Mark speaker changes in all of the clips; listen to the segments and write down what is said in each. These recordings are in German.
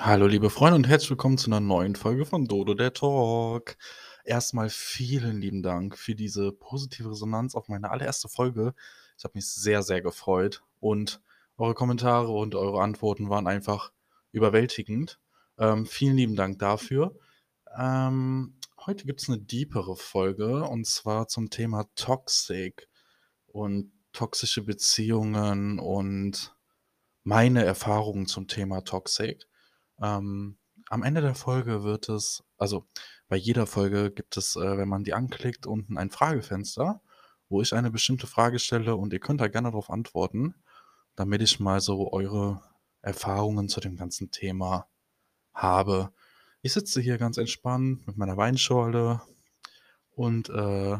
Speaker 1: Hallo, liebe Freunde und herzlich willkommen zu einer neuen Folge von Dodo der Talk. Erstmal vielen lieben Dank für diese positive Resonanz auf meine allererste Folge. Ich habe mich sehr, sehr gefreut und eure Kommentare und eure Antworten waren einfach überwältigend. Ähm, vielen lieben Dank dafür. Ähm, heute gibt es eine deepere Folge und zwar zum Thema Toxic und toxische Beziehungen und meine Erfahrungen zum Thema Toxic. Ähm, am Ende der Folge wird es, also bei jeder Folge gibt es, äh, wenn man die anklickt, unten ein Fragefenster, wo ich eine bestimmte Frage stelle und ihr könnt da gerne darauf antworten, damit ich mal so eure Erfahrungen zu dem ganzen Thema habe. Ich sitze hier ganz entspannt mit meiner Weinschorle und äh,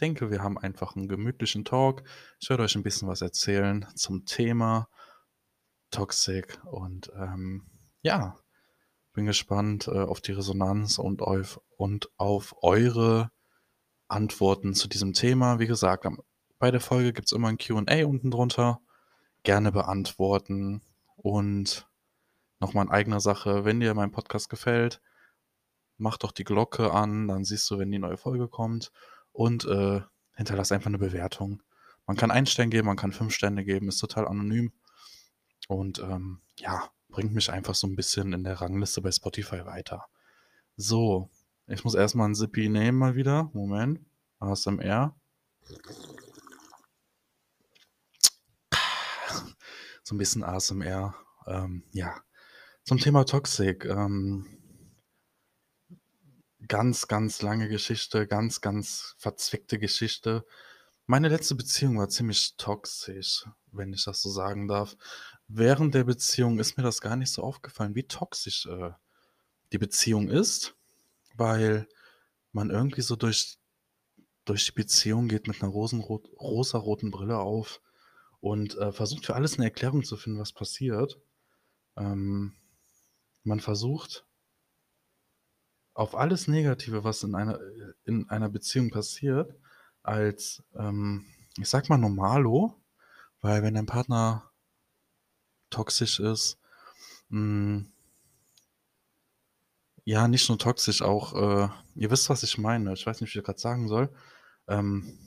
Speaker 1: denke, wir haben einfach einen gemütlichen Talk. Ich werde euch ein bisschen was erzählen zum Thema Toxic und ähm, ja, bin gespannt äh, auf die Resonanz und auf, und auf eure Antworten zu diesem Thema. Wie gesagt, bei der Folge gibt es immer ein QA unten drunter. Gerne beantworten. Und nochmal in eigener Sache, wenn dir mein Podcast gefällt, mach doch die Glocke an, dann siehst du, wenn die neue Folge kommt. Und äh, hinterlass einfach eine Bewertung. Man kann einen Stern geben, man kann fünf Sterne geben, ist total anonym. Und ähm, ja, bringt mich einfach so ein bisschen in der Rangliste bei Spotify weiter. So, ich muss erstmal ein Zippy nehmen mal wieder. Moment. ASMR. So ein bisschen ASMR. Ähm, ja. Zum Thema Toxic. Ähm, ganz, ganz lange Geschichte, ganz, ganz verzwickte Geschichte. Meine letzte Beziehung war ziemlich toxisch, wenn ich das so sagen darf. Während der Beziehung ist mir das gar nicht so aufgefallen, wie toxisch äh, die Beziehung ist, weil man irgendwie so durch, durch die Beziehung geht mit einer rosenrot, rosaroten Brille auf und äh, versucht für alles eine Erklärung zu finden, was passiert. Ähm, man versucht auf alles Negative, was in einer, in einer Beziehung passiert, als, ähm, ich sag mal, normalo, weil wenn dein Partner toxisch ist, hm, ja, nicht nur toxisch, auch, äh, ihr wisst, was ich meine. Ich weiß nicht, wie ich gerade sagen soll. Ähm,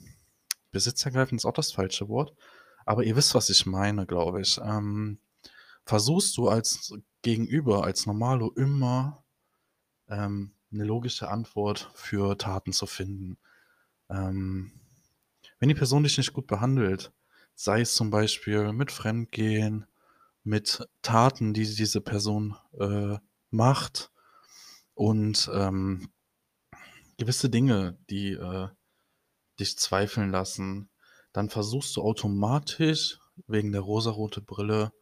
Speaker 1: besitzergreifend ist auch das falsche Wort, aber ihr wisst, was ich meine, glaube ich. Ähm, versuchst du als Gegenüber, als Normalo immer ähm, eine logische Antwort für Taten zu finden. Ähm, wenn die Person dich nicht gut behandelt, sei es zum Beispiel mit Fremdgehen, mit Taten, die diese Person äh, macht und ähm, gewisse Dinge, die äh, dich zweifeln lassen, dann versuchst du automatisch wegen der rosarote Brille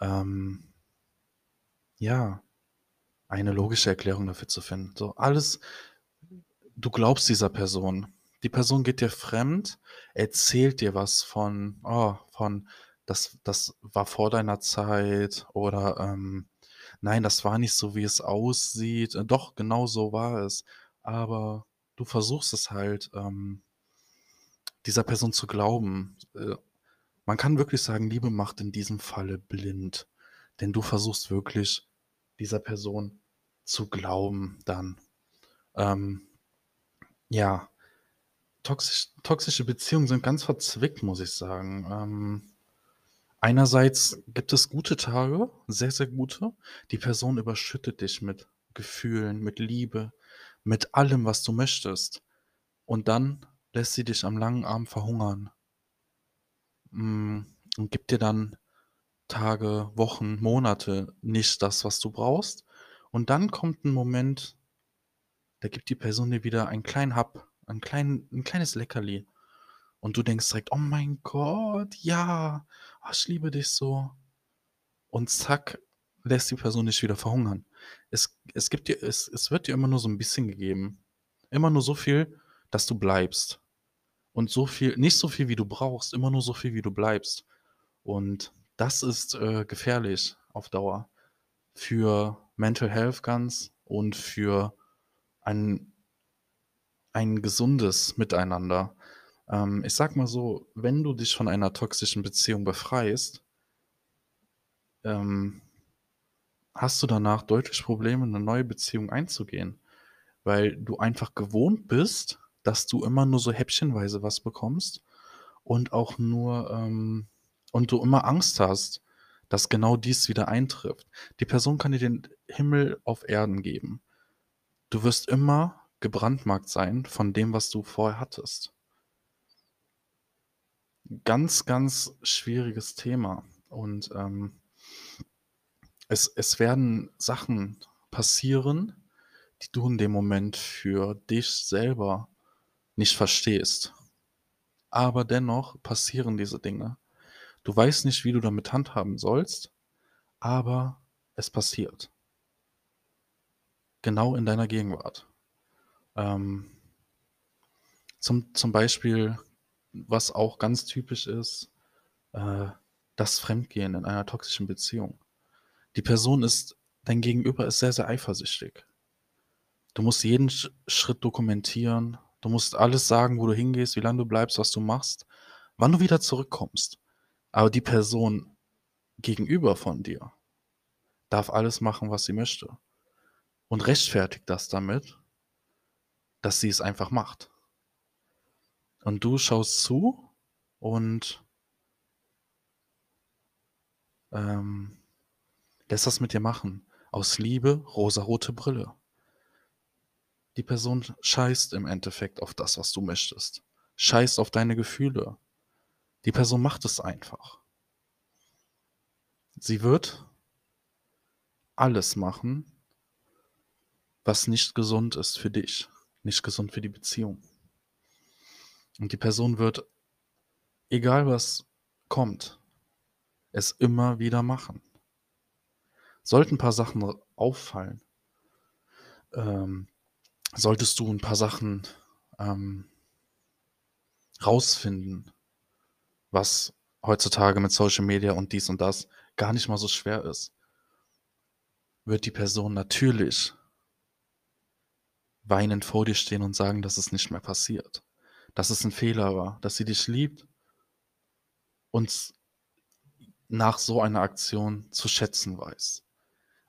Speaker 1: ähm, ja eine logische Erklärung dafür zu finden. So alles, du glaubst dieser Person. Die Person geht dir fremd, erzählt dir was von, oh, von, das, das war vor deiner Zeit oder ähm, nein, das war nicht so, wie es aussieht. Äh, doch, genau so war es. Aber du versuchst es halt, ähm, dieser Person zu glauben. Äh, man kann wirklich sagen, Liebe macht in diesem Falle blind. Denn du versuchst wirklich dieser Person zu glauben dann. Ähm, ja, toxisch, toxische Beziehungen sind ganz verzwickt, muss ich sagen. Ähm, einerseits gibt es gute Tage, sehr, sehr gute. Die Person überschüttet dich mit Gefühlen, mit Liebe, mit allem, was du möchtest. Und dann lässt sie dich am langen Arm verhungern. Mm, und gibt dir dann Tage, Wochen, Monate nicht das, was du brauchst. Und dann kommt ein Moment, da gibt die Person dir wieder einen kleinen Hub, ein, klein, ein kleines Leckerli. Und du denkst direkt, oh mein Gott, ja, oh, ich liebe dich so. Und zack, lässt die Person dich wieder verhungern. Es, es, gibt dir, es, es wird dir immer nur so ein bisschen gegeben. Immer nur so viel, dass du bleibst. Und so viel, nicht so viel, wie du brauchst, immer nur so viel, wie du bleibst. Und das ist äh, gefährlich auf Dauer für Mental Health ganz und für ein, ein gesundes Miteinander. Ähm, ich sag mal so, wenn du dich von einer toxischen Beziehung befreist, ähm, hast du danach deutlich Probleme, 'ne neue Beziehung einzugehen, weil du einfach gewohnt bist, dass du immer nur so häppchenweise was bekommst und auch nur, ähm und du immer Angst hast, dass genau dies wieder eintrifft. Die Person kann dir den Himmel auf Erden geben. Du wirst immer gebrandmarkt sein von dem, was du vorher hattest. Ganz, ganz schwieriges Thema und, ähm es es werden Sachen passieren, die du in dem Moment für dich selber nicht verstehst. Aber dennoch passieren diese Dinge. Du weißt nicht, wie du damit handhaben sollst, aber es passiert. Genau in deiner Gegenwart. Ähm zum zum Beispiel, was auch ganz typisch ist, äh, das Fremdgehen in einer toxischen Beziehung. Die Person ist dein Gegenüber ist sehr, sehr eifersüchtig. Du musst jeden Sch Schritt dokumentieren. Du musst alles sagen, wo du hingehst, wie lange du bleibst, was du machst, wann du wieder zurückkommst. Aber die Person gegenüber von dir darf alles machen, was sie möchte und rechtfertigt das damit dass sie es einfach macht. Und du schaust zu und ähm, lässt das mit dir machen. Aus Liebe, rosarote Brille. Die Person scheißt im Endeffekt auf das, was du möchtest. Scheißt auf deine Gefühle. Die Person macht es einfach. Sie wird alles machen, was nicht gesund ist für dich nicht gesund für die Beziehung. Und die Person wird, egal was kommt, es immer wieder machen. Sollten ein paar Sachen auffallen, ähm, solltest du ein paar Sachen ähm, rausfinden, was heutzutage mit Social Media und dies und das gar nicht mal so schwer ist, wird die Person natürlich weinend vor dir stehen und sagen, dass es nicht mehr passiert. Dass es ein Fehler war, dass sie dich liebt und nach so einer Aktion zu schätzen weiß.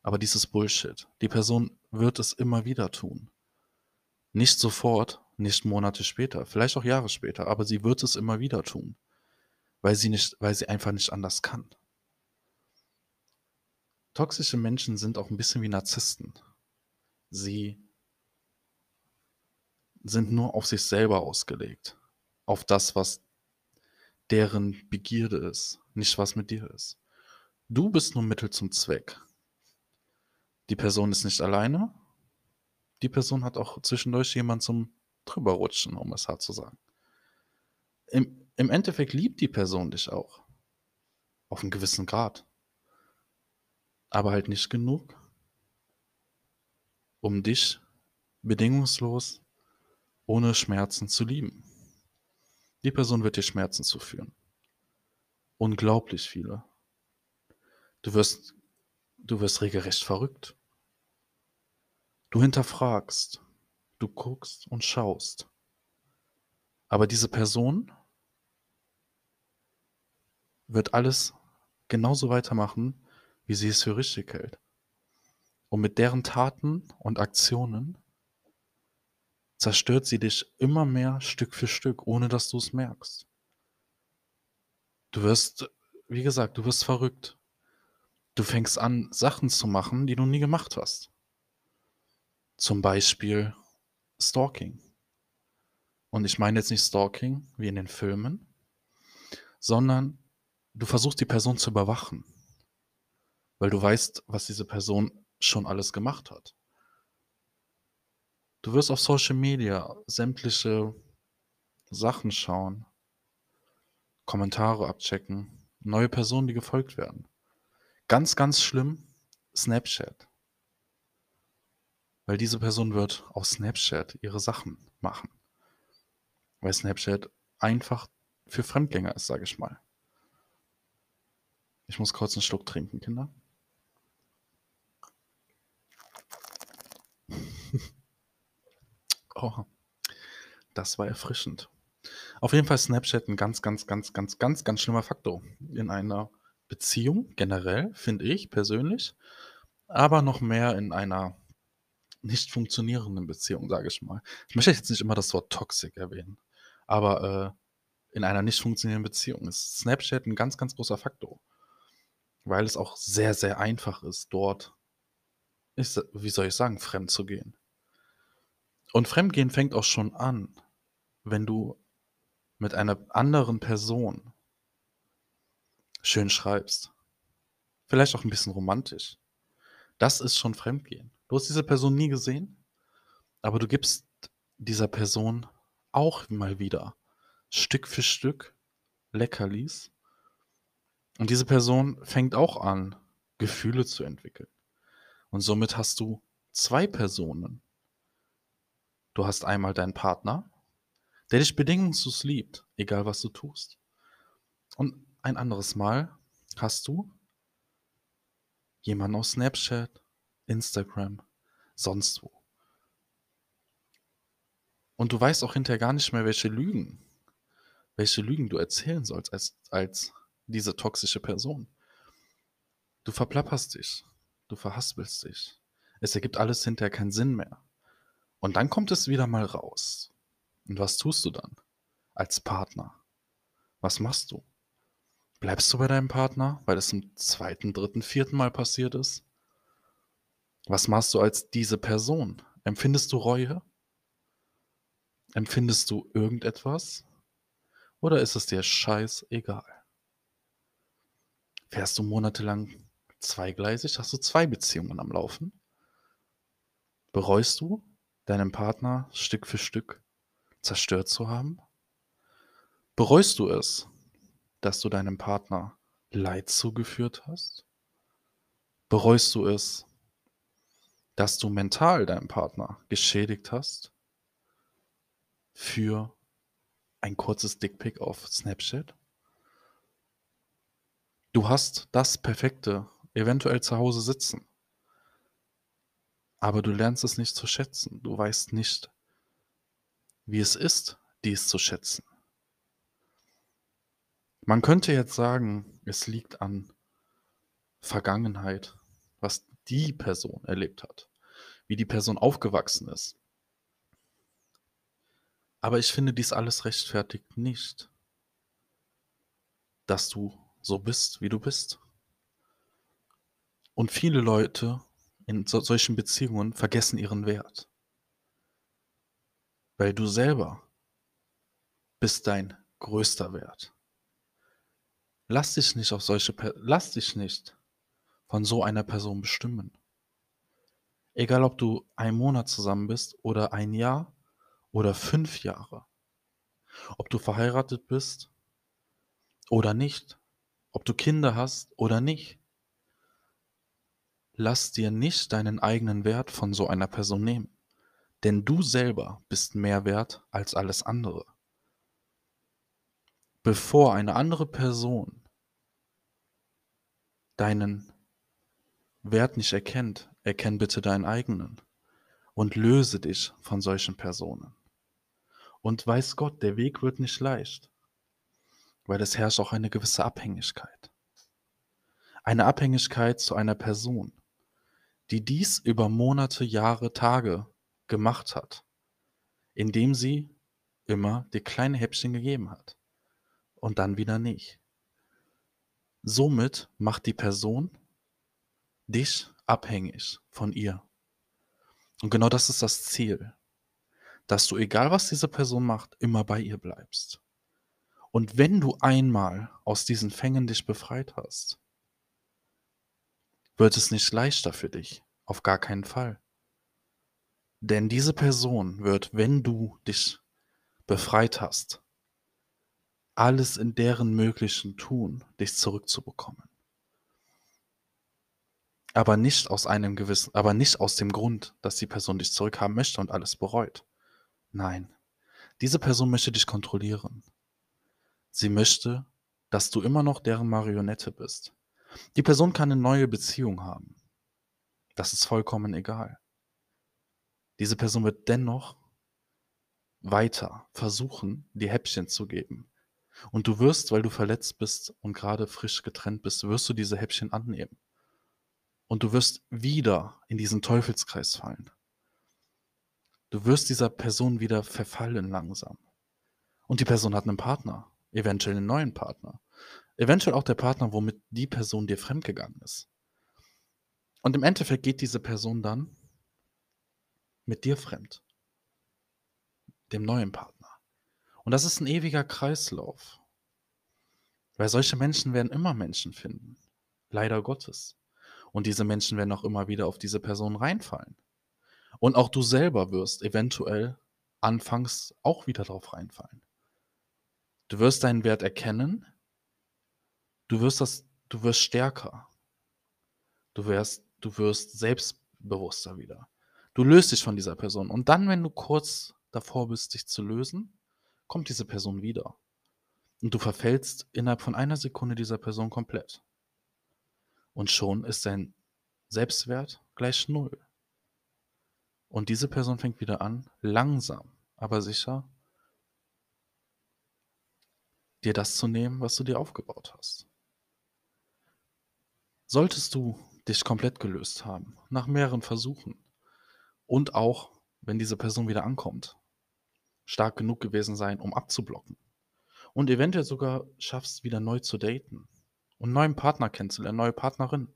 Speaker 1: Aber dieses Bullshit. Die Person wird es immer wieder tun. Nicht sofort, nicht Monate später, vielleicht auch Jahre später, aber sie wird es immer wieder tun, weil sie nicht, weil sie einfach nicht anders kann. Toxische Menschen sind auch ein bisschen wie Narzissten. Sie sind nur auf sich selber ausgelegt. Auf das, was deren Begierde ist, nicht was mit dir ist. Du bist nur Mittel zum Zweck. Die Person ist nicht alleine. Die Person hat auch zwischendurch jemand zum drüberrutschen, um es hart zu sagen. Im, Im Endeffekt liebt die Person dich auch. Auf einen gewissen Grad. Aber halt nicht genug, um dich bedingungslos ohne Schmerzen zu lieben. Die Person wird dir Schmerzen zuführen. Unglaublich viele. Du wirst, du wirst regelrecht verrückt. Du hinterfragst, du guckst und schaust. Aber diese Person wird alles genauso weitermachen, wie sie es für richtig hält. Und mit deren Taten und Aktionen zerstört sie dich immer mehr Stück für Stück, ohne dass du es merkst. Du wirst, wie gesagt, du wirst verrückt. Du fängst an, Sachen zu machen, die du nie gemacht hast. Zum Beispiel Stalking. Und ich meine jetzt nicht Stalking wie in den Filmen, sondern du versuchst die Person zu überwachen, weil du weißt, was diese Person schon alles gemacht hat. Du wirst auf Social Media sämtliche Sachen schauen, Kommentare abchecken, neue Personen, die gefolgt werden. Ganz, ganz schlimm, Snapchat. Weil diese Person wird auf Snapchat ihre Sachen machen. Weil Snapchat einfach für Fremdgänger ist, sage ich mal. Ich muss kurz einen Schluck trinken, Kinder. Oh, das war erfrischend. Auf jeden Fall Snapchat ein ganz, ganz, ganz, ganz, ganz, ganz schlimmer Faktor in einer Beziehung generell, finde ich persönlich. aber noch mehr in einer nicht funktionierenden Beziehung, sage ich mal. Ich möchte jetzt nicht immer das Wort toxic erwähnen, aber äh, in einer nicht funktionierenden Beziehung ist Snapchat ein ganz, ganz großer Faktor, weil es auch sehr, sehr einfach ist, dort, ist, wie soll ich sagen, fremd zu gehen. Und Fremdgehen fängt auch schon an, wenn du mit einer anderen Person schön schreibst. Vielleicht auch ein bisschen romantisch. Das ist schon Fremdgehen. Du hast diese Person nie gesehen, aber du gibst dieser Person auch mal wieder Stück für Stück Leckerlis. Und diese Person fängt auch an, Gefühle zu entwickeln. Und somit hast du zwei Personen. Du hast einmal deinen Partner, der dich bedingungslos liebt, egal was du tust. Und ein anderes Mal hast du jemanden aus Snapchat, Instagram, sonst wo. Und du weißt auch hinterher gar nicht mehr, welche Lügen, welche Lügen du erzählen sollst als, als diese toxische Person. Du verplapperst dich, du verhaspelst dich. Es ergibt alles hinterher keinen Sinn mehr. Und dann kommt es wieder mal raus. Und was tust du dann als Partner? Was machst du? Bleibst du bei deinem Partner, weil es zum zweiten, dritten, vierten Mal passiert ist? Was machst du als diese Person? Empfindest du Reue? Empfindest du irgendetwas? Oder ist es dir scheißegal? Fährst du monatelang zweigleisig? Hast du zwei Beziehungen am Laufen? Bereust du, deinen Partner Stück für Stück zerstört zu haben? Bereust du es, dass du deinem Partner Leid zugeführt hast? Bereust du es, dass du mental deinen Partner geschädigt hast für ein kurzes Dickpick auf Snapchat? Du hast das Perfekte eventuell zu Hause sitzen, aber du lernst es nicht zu schätzen. Du weißt nicht, wie es ist, dies zu schätzen. Man könnte jetzt sagen, es liegt an Vergangenheit, was die Person erlebt hat, wie die Person aufgewachsen ist. Aber ich finde, dies alles rechtfertigt nicht, dass du so bist, wie du bist. Und viele Leute in so solchen Beziehungen vergessen ihren Wert. Weil du selber bist dein größter Wert. Lass dich nicht auf solche, lass dich nicht von so einer Person bestimmen. Egal, ob du einen Monat zusammen bist oder ein Jahr oder fünf Jahre. Ob du verheiratet bist oder nicht. Ob du Kinder hast oder nicht. Lass dir nicht deinen eigenen Wert von so einer Person nehmen. Denn du selber bist mehr wert als alles andere. Bevor eine andere Person deinen Wert nicht erkennt, erkenn bitte deinen eigenen und löse dich von solchen Personen. Und weiß Gott, der Weg wird nicht leicht, weil es herrscht auch eine gewisse Abhängigkeit. Eine Abhängigkeit zu einer Person, die dies über Monate, Jahre, Tage gemacht hat, indem sie immer dir kleine Häppchen gegeben hat und dann wieder nicht. Somit macht die Person dich abhängig von ihr. Und genau das ist das Ziel, dass du, egal was diese Person macht, immer bei ihr bleibst. Und wenn du einmal aus diesen Fängen dich befreit hast, wird es nicht leichter für dich, auf gar keinen Fall. Denn diese Person wird, wenn du dich befreit hast, alles in deren Möglichen tun, dich zurückzubekommen. Aber nicht aus einem gewissen, aber nicht aus dem Grund, dass die Person dich zurückhaben möchte und alles bereut. Nein. Diese Person möchte dich kontrollieren. Sie möchte, dass du immer noch deren Marionette bist. Die Person kann eine neue Beziehung haben. Das ist vollkommen egal. Diese Person wird dennoch weiter versuchen, dir Häppchen zu geben, und du wirst, weil du verletzt bist und gerade frisch getrennt bist, wirst du diese Häppchen annehmen. Und du wirst wieder in diesen Teufelskreis fallen. Du wirst dieser Person wieder verfallen langsam. Und die Person hat einen Partner, eventuell einen neuen Partner. Eventuell auch der Partner, womit die Person dir fremdgegangen ist. Und im Endeffekt geht diese Person dann mit dir fremd. Dem neuen Partner. Und das ist ein ewiger Kreislauf. Weil solche Menschen werden immer Menschen finden. Leider Gottes. Und diese Menschen werden auch immer wieder auf diese Person reinfallen. Und auch du selber wirst eventuell anfangs auch wieder drauf reinfallen. Du wirst deinen Wert erkennen. Du wirst das, du wirst stärker. Du wirst, du wirst selbstbewusster wieder. Du löst dich von dieser Person. Und dann, wenn du kurz davor bist, dich zu lösen, kommt diese Person wieder. Und du verfällst innerhalb von einer Sekunde dieser Person komplett. Und schon ist dein Selbstwert gleich null. Und diese Person fängt wieder an, langsam, aber sicher, dir das zu nehmen, was du dir aufgebaut hast. Solltest du dich komplett gelöst haben, nach mehreren Versuchen und auch, wenn diese Person wieder ankommt, stark genug gewesen sein, um abzublocken und eventuell sogar schaffst, wieder neu zu daten und einen neuen Partner kennenzulernen, neue Partnerin,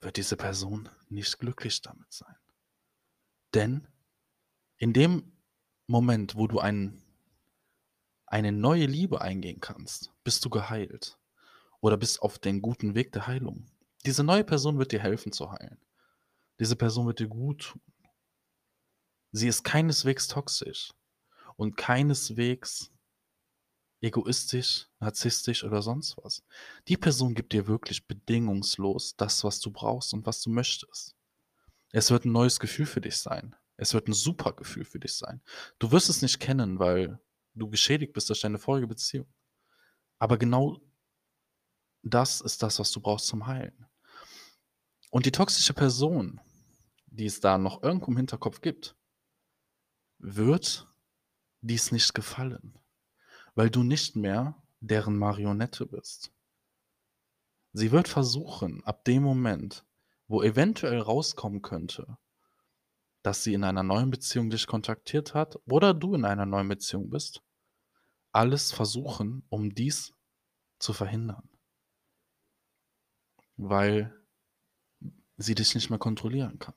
Speaker 1: wird diese Person nicht glücklich damit sein. Denn in dem Moment, wo du ein, eine neue Liebe eingehen kannst, bist du geheilt oder bist auf den guten Weg der Heilung. Diese neue Person wird dir helfen zu heilen. Diese Person wird dir gut tun. Sie ist keineswegs toxisch und keineswegs egoistisch, narzisstisch oder sonst was. Die Person gibt dir wirklich bedingungslos das, was du brauchst und was du möchtest. Es wird ein neues Gefühl für dich sein. Es wird ein super Gefühl für dich sein. Du wirst es nicht kennen, weil du geschädigt bist durch deine vorige Beziehung. Aber genau das ist das, was du brauchst zum Heilen. Und die toxische Person, die es da noch irgendwo im Hinterkopf gibt, wird dies nicht gefallen, weil du nicht mehr deren Marionette bist. Sie wird versuchen, ab dem Moment, wo eventuell rauskommen könnte, dass sie in einer neuen Beziehung dich kontaktiert hat oder du in einer neuen Beziehung bist, alles versuchen, um dies zu verhindern. Weil sie dich nicht mehr kontrollieren kann.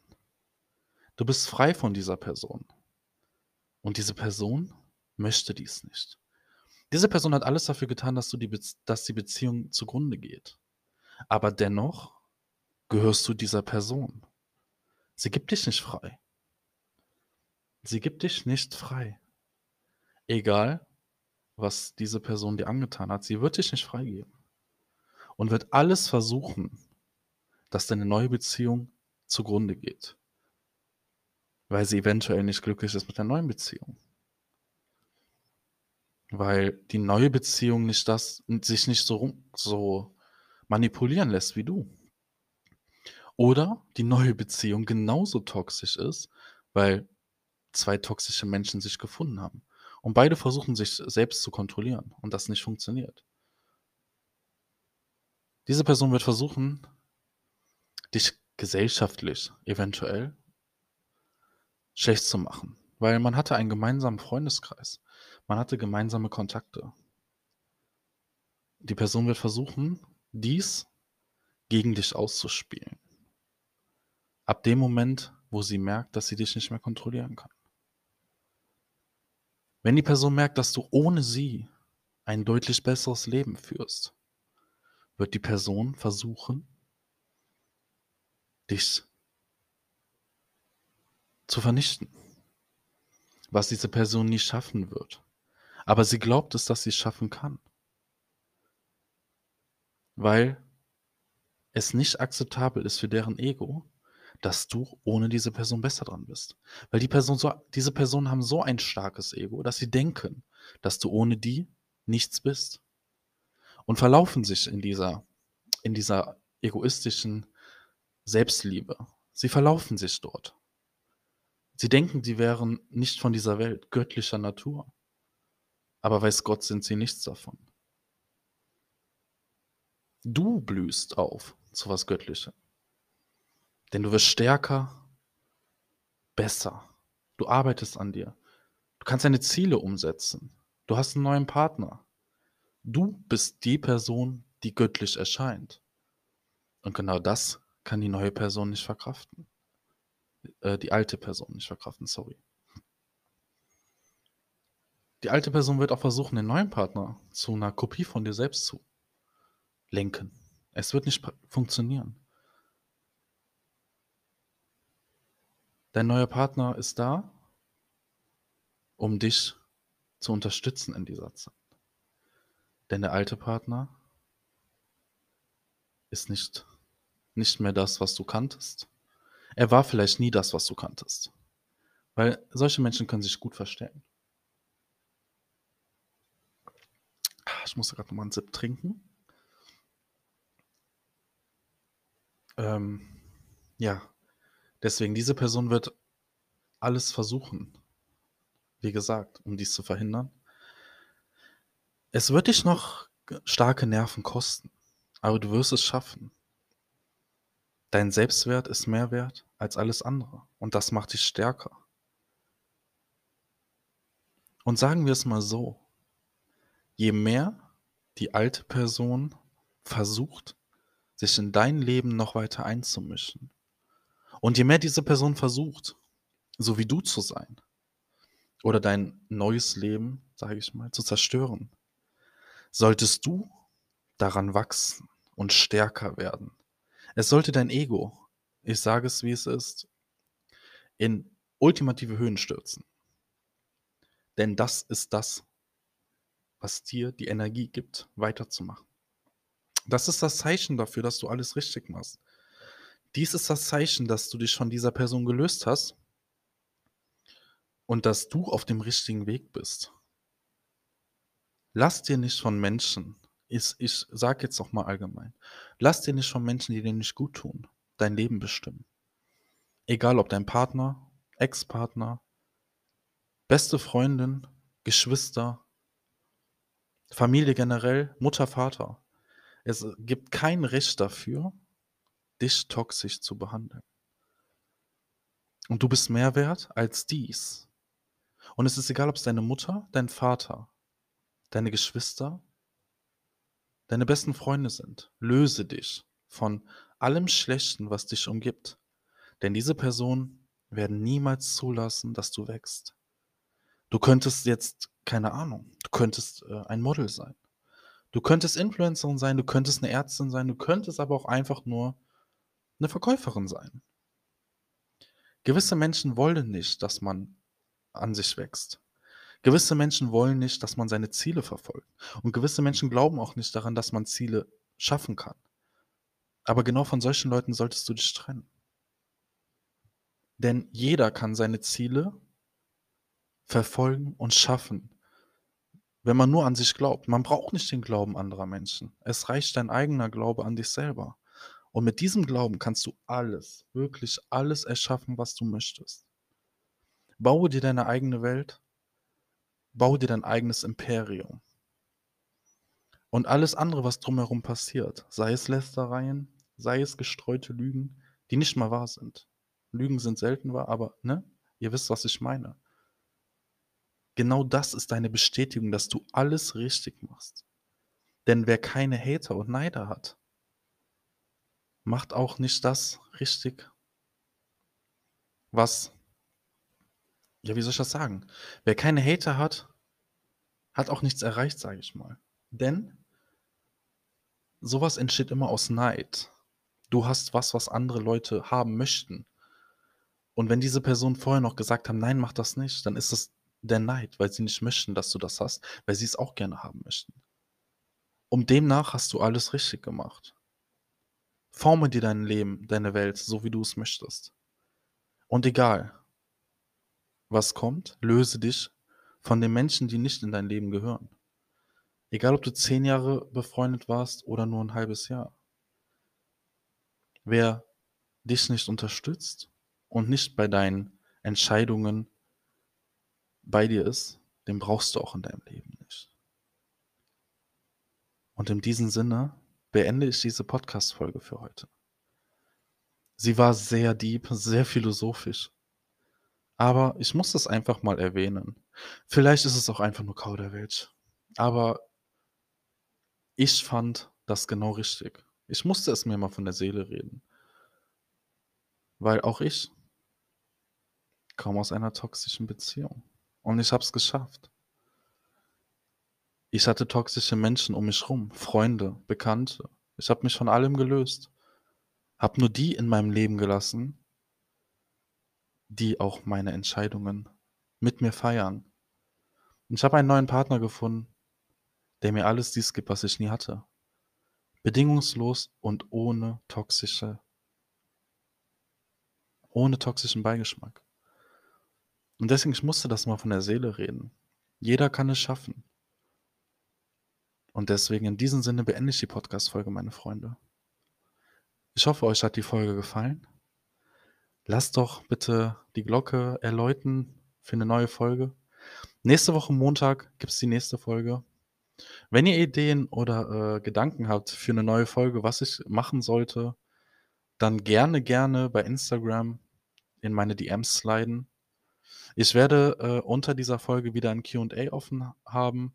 Speaker 1: Du bist frei von dieser Person. Und diese Person möchte dies nicht. Diese Person hat alles dafür getan, dass, du die, dass die Beziehung zugrunde geht. Aber dennoch gehörst du dieser Person. Sie gibt dich nicht frei. Sie gibt dich nicht frei. Egal, was diese Person dir angetan hat, sie wird dich nicht freigeben. Und wird alles versuchen, dass deine neue Beziehung zugrunde geht. Weil sie eventuell nicht glücklich ist mit der neuen Beziehung. Weil die neue Beziehung nicht das, sich nicht so, so manipulieren lässt wie du. Oder die neue Beziehung genauso toxisch ist, weil zwei toxische Menschen sich gefunden haben. Und beide versuchen sich selbst zu kontrollieren und das nicht funktioniert. Diese Person wird versuchen, dich gesellschaftlich eventuell schlecht zu machen, weil man hatte einen gemeinsamen Freundeskreis, man hatte gemeinsame Kontakte. Die Person wird versuchen, dies gegen dich auszuspielen. Ab dem Moment, wo sie merkt, dass sie dich nicht mehr kontrollieren kann. Wenn die Person merkt, dass du ohne sie ein deutlich besseres Leben führst, wird die Person versuchen, dich zu vernichten. Was diese Person nie schaffen wird. Aber sie glaubt es, dass sie es schaffen kann. Weil es nicht akzeptabel ist für deren Ego, dass du ohne diese Person besser dran bist. Weil die Person so, diese Personen haben so ein starkes Ego, dass sie denken, dass du ohne die nichts bist. Und verlaufen sich in dieser, in dieser egoistischen Selbstliebe. Sie verlaufen sich dort. Sie denken, sie wären nicht von dieser Welt, göttlicher Natur. Aber weiß Gott, sind sie nichts davon. Du blühst auf zu was Göttlichem. Denn du wirst stärker, besser. Du arbeitest an dir. Du kannst deine Ziele umsetzen. Du hast einen neuen Partner. Du bist die Person, die göttlich erscheint. Und genau das kann die neue Person nicht verkraften. Äh, die alte Person nicht verkraften, sorry. Die alte Person wird auch versuchen, den neuen Partner zu einer Kopie von dir selbst zu lenken. Es wird nicht funktionieren. Dein neuer Partner ist da, um dich zu unterstützen in dieser Zeit. Denn der alte Partner ist nicht, nicht mehr das, was du kanntest. Er war vielleicht nie das, was du kanntest. Weil solche Menschen können sich gut verstellen. Ich muss gerade nochmal einen Sip trinken. Ähm, ja, deswegen, diese Person wird alles versuchen, wie gesagt, um dies zu verhindern. Es wird dich noch starke Nerven kosten, aber du wirst es schaffen. Dein Selbstwert ist mehr wert als alles andere und das macht dich stärker. Und sagen wir es mal so, je mehr die alte Person versucht, sich in dein Leben noch weiter einzumischen, und je mehr diese Person versucht, so wie du zu sein, oder dein neues Leben, sage ich mal, zu zerstören, solltest du daran wachsen und stärker werden. Es sollte dein Ego, ich sage es wie es ist, in ultimative Höhen stürzen. Denn das ist das, was dir die Energie gibt, weiterzumachen. Das ist das Zeichen dafür, dass du alles richtig machst. Dies ist das Zeichen, dass du dich von dieser Person gelöst hast und dass du auf dem richtigen Weg bist. Lass dir nicht von Menschen, ich, ich sage jetzt noch mal allgemein, lass dir nicht von Menschen, die dir nicht gut tun, dein Leben bestimmen. Egal ob dein Partner, Ex-Partner, beste Freundin, Geschwister, Familie generell, Mutter, Vater. Es gibt kein Recht dafür, dich toxisch zu behandeln. Und du bist mehr wert als dies. Und es ist egal, ob es deine Mutter, dein Vater, deine Geschwister, deine besten Freunde sind. Löse dich von allem Schlechten, was dich umgibt. Denn diese Personen werden niemals zulassen, dass du wächst. Du könntest jetzt, keine Ahnung, du könntest äh, ein Model sein. Du könntest Influencerin sein, du könntest eine Ärztin sein, du könntest aber auch einfach nur eine Verkäuferin sein. Gewisse Menschen wollen nicht, dass man an sich wächst. Gewisse Menschen wollen nicht, dass man seine Ziele verfolgt. Und gewisse Menschen glauben auch nicht daran, dass man Ziele schaffen kann. Aber genau von solchen Leuten solltest du dich trennen. Denn jeder kann seine Ziele verfolgen und schaffen, wenn man nur an sich glaubt. Man braucht nicht den Glauben anderer Menschen. Es reicht dein eigener Glaube an dich selber. Und mit diesem Glauben kannst du alles, wirklich alles erschaffen, was du möchtest. Baue dir deine eigene Welt, baue dir dein eigenes Imperium. Und alles andere, was drumherum passiert, sei es Lästereien, sei es gestreute Lügen, die nicht mal wahr sind. Lügen sind selten wahr, aber ne, ihr wisst, was ich meine. Genau das ist deine Bestätigung, dass du alles richtig machst. Denn wer keine Hater und Neider hat, macht auch nicht das richtig, was ja, wie soll ich das sagen? Wer keine Hater hat, hat auch nichts erreicht, sage ich mal. Denn sowas entsteht immer aus Neid. Du hast was, was andere Leute haben möchten. Und wenn diese Personen vorher noch gesagt haben, nein, mach das nicht, dann ist das der Neid, weil sie nicht möchten, dass du das hast, weil sie es auch gerne haben möchten. Und demnach hast du alles richtig gemacht. Forme dir dein Leben, deine Welt, so wie du es möchtest. Und egal, was kommt, löse dich von den Menschen, die nicht in dein Leben gehören. Egal, ob du zehn Jahre befreundet warst oder nur ein halbes Jahr. Wer dich nicht unterstützt und nicht bei deinen Entscheidungen bei dir ist, den brauchst du auch in deinem Leben nicht. Und in diesem Sinne beende ich diese Podcast-Folge für heute. Sie war sehr deep, sehr philosophisch. Aber ich muss das einfach mal erwähnen. Vielleicht ist es auch einfach nur Kauderwelsch. Aber ich fand das genau richtig. Ich musste es mir mal von der Seele reden. Weil auch ich komme aus einer toxischen Beziehung. Und ich habe es geschafft. Ich hatte toxische Menschen um mich rum, Freunde, Bekannte. Ich habe mich von allem gelöst. Habe nur die in meinem Leben gelassen, die auch meine Entscheidungen mit mir feiern. Und ich habe einen neuen Partner gefunden, der mir alles dies gibt, was ich nie hatte. Bedingungslos und ohne toxische, ohne toxischen Beigeschmack. Und deswegen, ich musste das mal von der Seele reden. Jeder kann es schaffen. Und deswegen in diesem Sinne beende ich die Podcast-Folge, meine Freunde. Ich hoffe, euch hat die Folge gefallen. Lasst doch bitte die Glocke erläuten für eine neue Folge. Nächste Woche Montag gibt es die nächste Folge. Wenn ihr Ideen oder äh, Gedanken habt für eine neue Folge, was ich machen sollte, dann gerne, gerne bei Instagram in meine DMs sliden. Ich werde äh, unter dieser Folge wieder ein QA offen haben.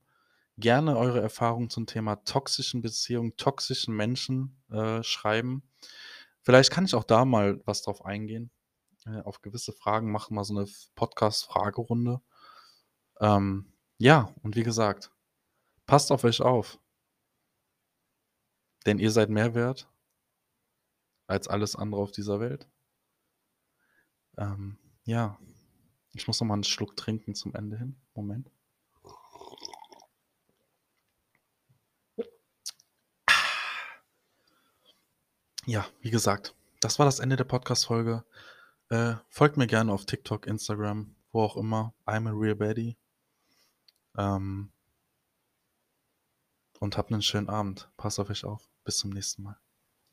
Speaker 1: Gerne eure Erfahrungen zum Thema toxischen Beziehungen, toxischen Menschen äh, schreiben. Vielleicht kann ich auch da mal was drauf eingehen äh, auf gewisse Fragen machen, mal so eine Podcast-Fragerunde. Ähm, ja, und wie gesagt, passt auf euch auf. Denn ihr seid mehr wert als alles andere auf dieser Welt. Ähm, ja, ich muss noch mal einen Schluck trinken zum Ende hin. Moment. Ja, wie gesagt, das war das Ende der Podcast-Folge. Äh, folgt mir gerne auf TikTok, Instagram, wo auch immer. I'm a real baddie. Ähm, und habt einen schönen Abend. Passt auf euch auf. Bis zum nächsten Mal.